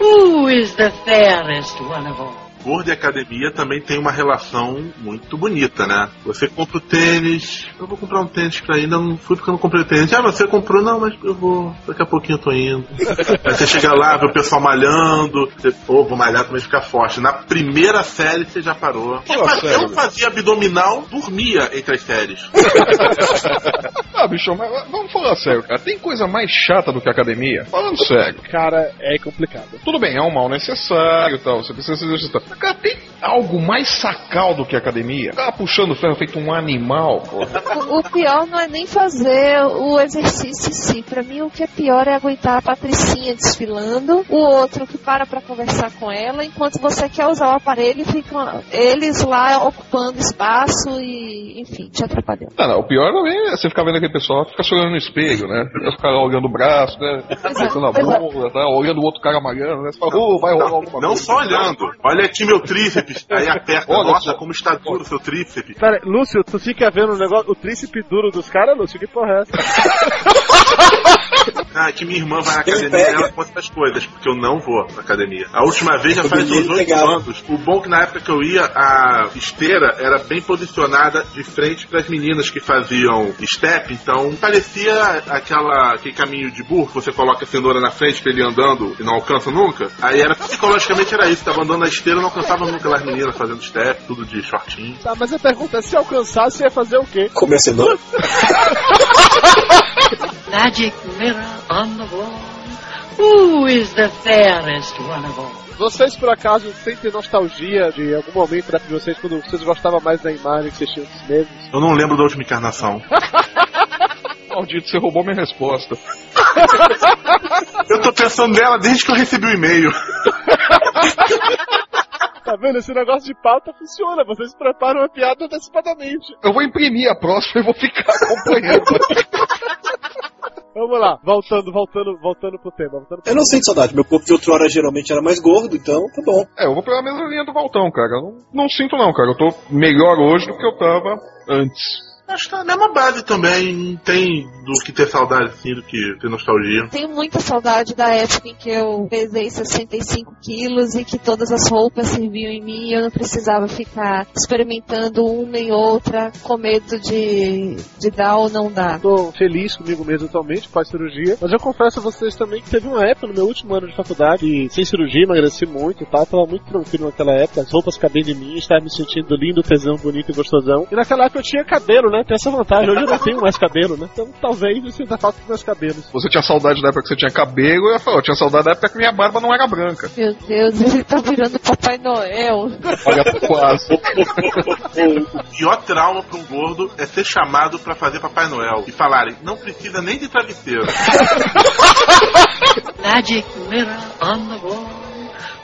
Who is the fairest one of all? Gordo e academia também tem uma relação muito bonita, né? Você compra o tênis, eu vou comprar um tênis pra ir, não fui porque eu não comprei o tênis. Ah, você comprou? Não, mas eu vou, daqui a pouquinho eu tô indo. Aí você chega lá, vê o pessoal malhando, você, pô, vou malhar também ficar forte. Na primeira série você já parou. Eu, Fala fazia- sério. eu fazia abdominal, dormia entre as séries. ah, bicho, mas vamos falar sério, cara. Tem coisa mais chata do que academia? Falando sério. Cara, é complicado. Tudo bem, é um mal necessário e tal, você precisa se exercitar. Cara, tem algo mais sacal do que academia? Ficar puxando ferro feito um animal, pô. O, o pior não é nem fazer o exercício em si. Pra mim, o que é pior é aguentar a Patricinha desfilando, o outro que para pra conversar com ela, enquanto você quer usar o aparelho e ficam eles lá ocupando espaço e, enfim, te atrapalhando. Não, não, o pior é você ficar vendo aquele pessoal ficar se olhando no espelho, né? Ficar olhando o braço, né? Pensando na bunda, tá? olhando o outro cara malhando, né? Você fala, ô, vai rolar alguma Não coisa. só olhando. Olha aqui meu tríceps. Aí aperta. Olha Nossa, como está duro o seu tríceps. Pera, aí, Lúcio, tu fica vendo o negócio, o tríceps duro dos caras, Lúcio? Que porra é essa? Ah, que minha irmã vai na academia e ela conta essas coisas, porque eu não vou na academia. A última vez já faz uns oito anos. O bom é que na época que eu ia, a esteira era bem posicionada de frente para as meninas que faziam step, então parecia aquela, aquele caminho de burro que você coloca a cenoura na frente pra ele ir andando e não alcança nunca. Aí era psicologicamente era isso, tava andando na esteira e não alcançava nunca as meninas fazendo step, tudo de shortinho. Tá, mas a pergunta é, se alcançasse, você ia fazer o quê? Comer cenoura? Magic mirror on the wall. Who is the fairest one of all? Vocês, por acaso, sentem nostalgia de algum momento da de vocês, quando vocês gostavam mais da imagem que vocês tinham dos mesmos? Eu não lembro da última encarnação. Maldito, você roubou minha resposta. Eu tô pensando nela desde que eu recebi o e-mail. Tá vendo? Esse negócio de pauta funciona. Vocês preparam a piada antecipadamente. Eu vou imprimir a próxima e vou ficar acompanhando. Vamos lá, voltando, voltando, voltando pro tema. Voltando pro Eu não sinto saudade. Meu corpo de outra hora geralmente era mais gordo, então tá bom. É, eu vou pela mesma linha do Valtão, cara. Eu não, não sinto não, cara. Eu tô melhor hoje do que eu tava antes. Acho que tá na mesma base também. Não tem do que ter saudade assim, do que ter nostalgia. Tenho muita saudade da época em que eu pesei 65 quilos e que todas as roupas serviam em mim e eu não precisava ficar experimentando uma e outra com medo de, de dar ou não dar. Tô feliz comigo mesmo atualmente, pós-cirurgia. Mas eu confesso a vocês também que teve uma época no meu último ano de faculdade, e sem cirurgia, emagreci muito e tal. Tava muito tranquilo naquela época. As roupas cabendo em mim, estava me sentindo lindo, tesão, bonito e gostosão. E naquela época eu tinha cabelo, né? Tem essa vantagem. Hoje eu não tenho mais cabelo, né? Então talvez eu sinta falta dos meus cabelos. Você tinha saudade da época que você tinha cabelo, eu ia falar, eu tinha saudade da época que minha barba não era branca. Meu Deus, ele tá virando Papai Noel. Olha, quase. O pior trauma pra um gordo é ser chamado pra fazer Papai Noel e falarem, não precisa nem de travesseiro. Magic mirror on the wall.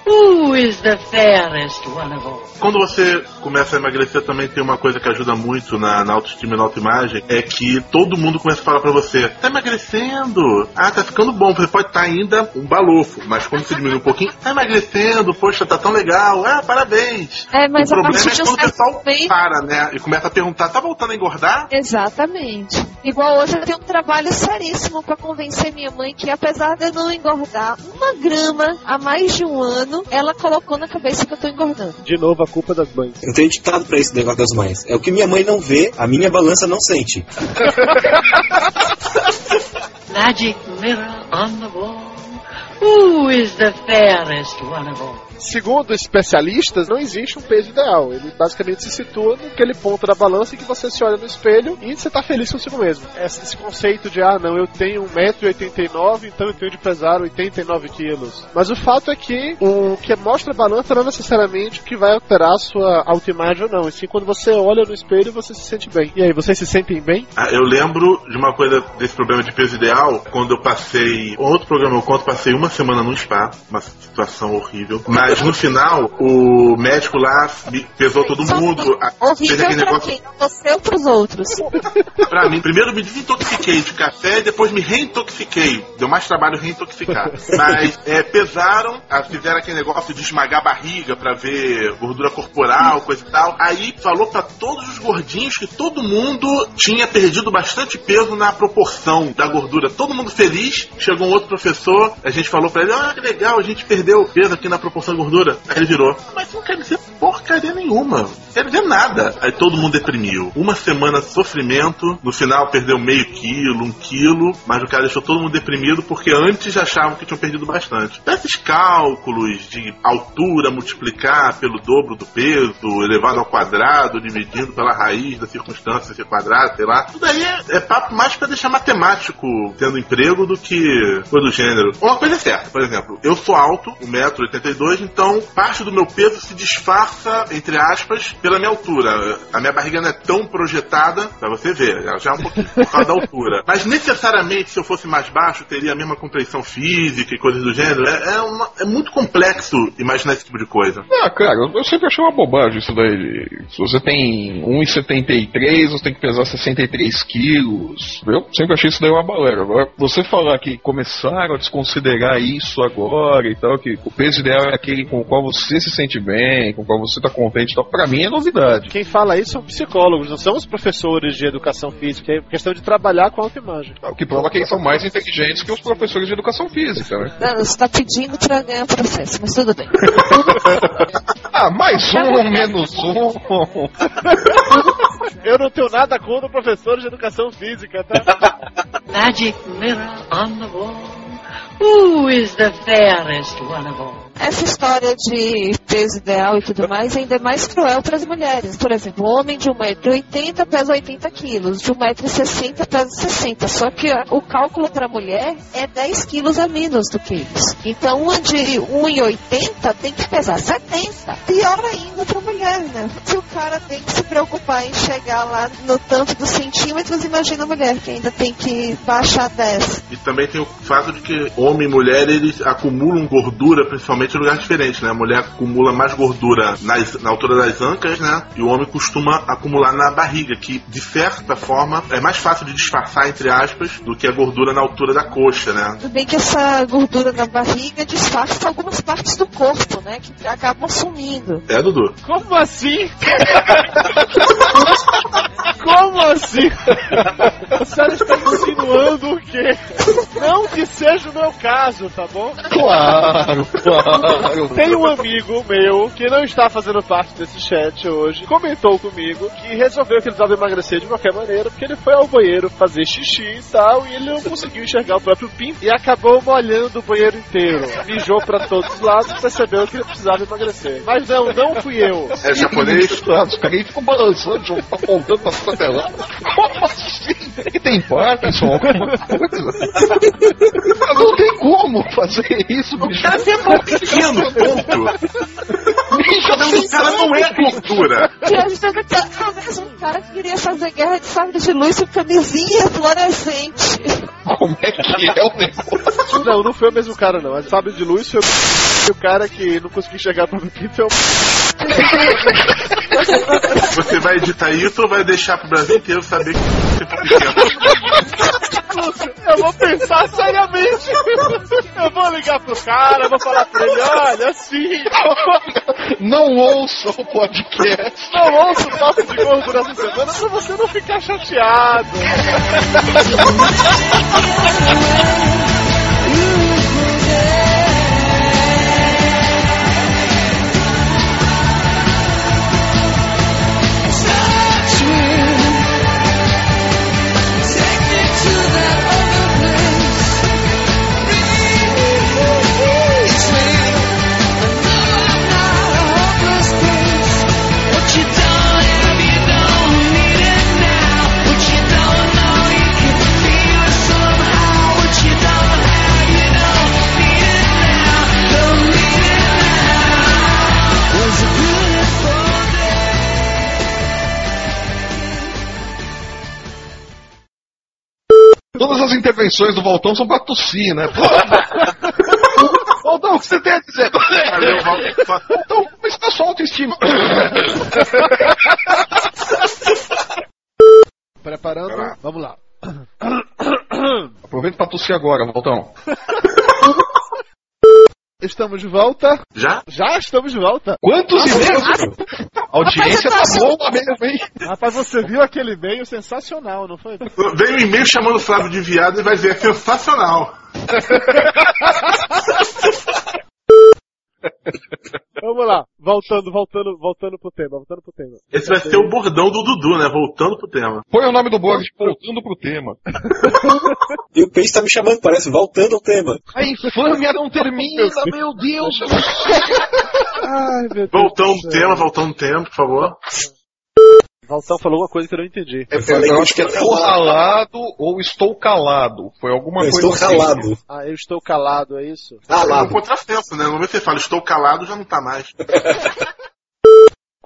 Who is the fairest one of all? Quando você começa a emagrecer, também tem uma coisa que ajuda muito na, na autoestima e na autoimagem, é que todo mundo começa a falar pra você, tá emagrecendo, ah, tá ficando bom, você pode estar ainda um balofo, mas quando você diminui um pouquinho, tá emagrecendo, poxa, tá tão legal, ah, parabéns. É, mas o a problema partir é de quando o pessoal momento... para, né, e começa a perguntar, tá voltando a engordar? Exatamente. Igual hoje eu tenho um trabalho seríssimo pra convencer minha mãe que apesar de eu não engordar uma grama há mais de um ano, ela colocou na cabeça que eu tô engordando. De novo, a culpa das mães. Eu tenho ditado pra esse negócio das mães. É o que minha mãe não vê, a minha balança não sente. Magic mirror on the wall. Who is the fairest one of all? Segundo especialistas, não existe um peso ideal. Ele basicamente se situa naquele ponto da balança em que você se olha no espelho e você tá feliz consigo mesmo. Esse, conceito de, ah, não, eu tenho 1,89m, então eu tenho de pesar 89 quilos. Mas o fato é que o que mostra a balança não é necessariamente o que vai alterar a sua autoimagem ou não. E sim, quando você olha no espelho, você se sente bem. E aí, vocês se sentem bem? Ah, eu lembro de uma coisa desse problema de peso ideal, quando eu passei. Outro programa eu conto, passei uma semana no spa, uma situação horrível. Mas no final, o médico lá pesou todo mundo. Horrível aquele pra negócio quem? Você ou pros outros? pra mim. Primeiro me desintoxiquei de café, depois me reintoxiquei. Deu mais trabalho reintoxicar. Mas é, pesaram, fizeram aquele negócio de esmagar a barriga pra ver gordura corporal, coisa e tal. Aí falou pra todos os gordinhos que todo mundo tinha perdido bastante peso na proporção da gordura. Todo mundo feliz. Chegou um outro professor, a gente falou pra ele: Ah, que legal, a gente perdeu peso aqui na proporção gordura. Aí ele virou: Mas não quer dizer porcaria nenhuma. Não quer dizer nada. Aí todo mundo deprimiu. Uma semana de sofrimento. No final perdeu meio quilo, um quilo. Mas o cara deixou todo mundo deprimido porque antes já achavam que tinham perdido bastante. Esses cálculos de altura multiplicar pelo dobro do peso, elevado ao quadrado, dividindo pela raiz da circunstância ser quadrado, sei lá. Tudo aí é, é papo mais pra deixar matemático tendo emprego do que coisa do gênero. Uma coisa é certa, por exemplo, eu sou alto, 1,82m, então parte do meu peso se disfarça, entre aspas, pela minha altura. A minha barriga não é tão projetada, pra você ver, ela já é um pouquinho por causa da altura. Mas necessariamente, se eu fosse mais baixo, teria a mesma compreensão física e coisas do gênero. É, é, uma- é muito complexo imaginar esse tipo de coisa. Ah, cara, eu- sempre achei uma bobagem isso daí. Se você tem 1,73, você tem que pesar 63 quilos. Eu sempre achei isso daí uma balela. Agora, você falar que começaram a desconsiderar isso agora e tal, que o peso ideal é aquele com o qual você se sente bem, com o qual você tá contente e tal, pra mim é novidade. Quem fala isso são psicólogos, não são os professores de educação física. É questão de trabalhar com a autoimagem. O que prova que eles são mais inteligentes que os professores de educação física, né? Não, você tá pedindo pra ganhar processo, mas tudo bem. Ah, mais um, menos um. Eu não tenho nada contra professores de educação física, tá? Magic mirror on the wall. Who is the fairest one of all? Essa história de peso ideal e tudo mais ainda é mais cruel para as mulheres. Por exemplo, um homem de 1,80m pesa 80 quilos, de 1,60m pesa 60 Só que o cálculo para a mulher é 10 quilos a menos do que isso. Então, uma de 1,80 tem que pesar 70. Pior ainda para a mulher, né? Se o cara tem que se preocupar em chegar lá no tanto dos centímetros, imagina a mulher que ainda tem que baixar 10. E também tem o fato de que homem e mulher eles acumulam gordura principalmente em lugares diferentes, né? A mulher acumula mais gordura nas- na altura das ancas, né? E o homem costuma acumular na barriga, que de certa forma é mais fácil de disfarçar, entre aspas, do que a gordura na altura da coxa, né? Tudo bem que essa gordura na barriga disfarça algumas partes do corpo, né? Que acabam sumindo. É, Dudu? Como assim? Como assim? A senhora está insinuando o quê? Não que seja o meu caso, tá bom? Claro, claro. Tem um amigo meu que não está fazendo parte desse chat hoje, comentou comigo que resolveu que ele precisava emagrecer de qualquer maneira, porque ele foi ao banheiro fazer xixi e tal, e ele não conseguiu enxergar o próprio pinto e acabou molhando o banheiro inteiro. Mijou pra todos os lados e percebeu que ele precisava emagrecer. Mas não, não fui eu. É japonês? Os caras ficam balançando, apontando pra tela. Como assim? Ele tem Parkinson, alguma coisa? Não tem como fazer isso, bicho. cara é um pequeno ponto. O cara não é. Talvez um cara que queria fazer guerra de sabre de luz com camisinha fluorescente. Como é que é o negócio? Não, não foi o mesmo cara, não. A sabre de luz foi o cara que não conseguiu enxergar o próprio pinto. Foi o... Você vai editar isso ou vai deixar pro Brasil inteiro saber que você foi pequeno? Lúcio, eu vou pensar seriamente. Eu vou ligar pro cara, vou falar pra ele, olha, é assim. Não ouço o podcast. Não ouço o papo de gordo nessa semana pra você não ficar chateado. as intervenções do Voltão são pra tossir, né? Voltão, o que você tem a dizer? Valeu, Voltão. Voltão, como está sua autoestima? Preparando, vamos lá. Aproveita pra tossir agora, Voltão. Estamos de volta. Já? Já estamos de volta. Quantos e-mails? A audiência tá boa mesmo, hein? Rapaz, você viu aquele e-mail sensacional, não foi? Veio um e-mail chamando o Flávio de viado e vai ver, é sensacional. Vamos lá, voltando, voltando, voltando pro tema, voltando pro tema. Esse vai ser o bordão do Dudu, né? Voltando pro tema. Põe o nome do blog voltando pro tema. E o Pace tá me chamando, parece, voltando ao tema. A infâmia não termina, meu Deus! Ai, meu Deus. Voltando céu. tema, voltando no tema, por favor. Valtão falou uma coisa que eu não entendi. Eu Eu, falei acho que é tô ralado ou estou calado. Foi alguma Eu coisa estou assim. calado. Ah, eu estou calado, é isso? É um Calado. contrassenso, né? No momento que você fala, estou calado, já não tá mais.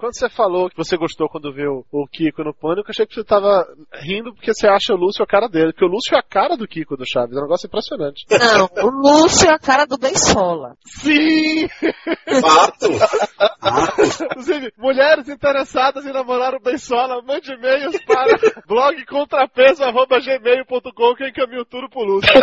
Quando você falou que você gostou quando viu o Kiko no Pânico, eu achei que você tava rindo porque você acha o Lúcio a cara dele. Porque o Lúcio é a cara do Kiko do Chaves. É um negócio impressionante. Não, o Lúcio é a cara do Bensola. Sim! Fato. Inclusive, mulheres interessadas em namorar o Bensola, mande e-mails para blogcontrapeso.gmail.com que eu encaminho tudo pro Lúcio.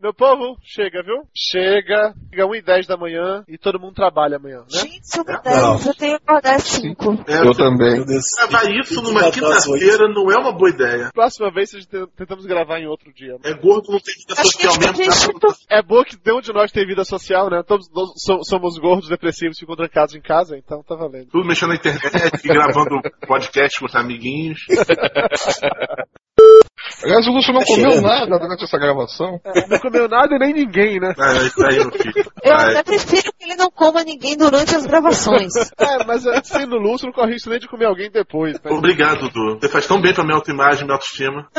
Meu povo, chega, viu? Chega. Chega 1 e 10 da manhã e todo mundo trabalha amanhã, né? Gente, sobre 10, eu tenho que acordar às 5. É, Eu também. Meu Deus. Gravar isso numa quinta-feira não é uma boa ideia. Próxima vez a gente te- tentamos gravar em outro dia. É gordo, não tem vida Acho social mesmo. pra- É bom que nenhum de nós tem vida social, né? Todos nós so- somos gordos, depressivos, ficam trancados em casa, então tá valendo. Tudo mexendo na internet, gravando podcast com os amiguinhos. Aliás, o Lúcio não Tá comeu nada durante essa gravação. Não comeu nada e nem ninguém, né? Ah, isso aí, meu filho. Eu Vai. até prefiro que ele não coma ninguém durante as gravações. É, mas é, sendo Lúcio, não corre risco nem de comer alguém depois. Né? Obrigado, Dudu. Você faz tão bem pra minha autoimagem, minha autoestima.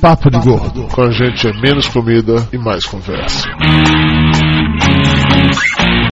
Papo de Gordo. Com a gente é menos comida e mais conversa.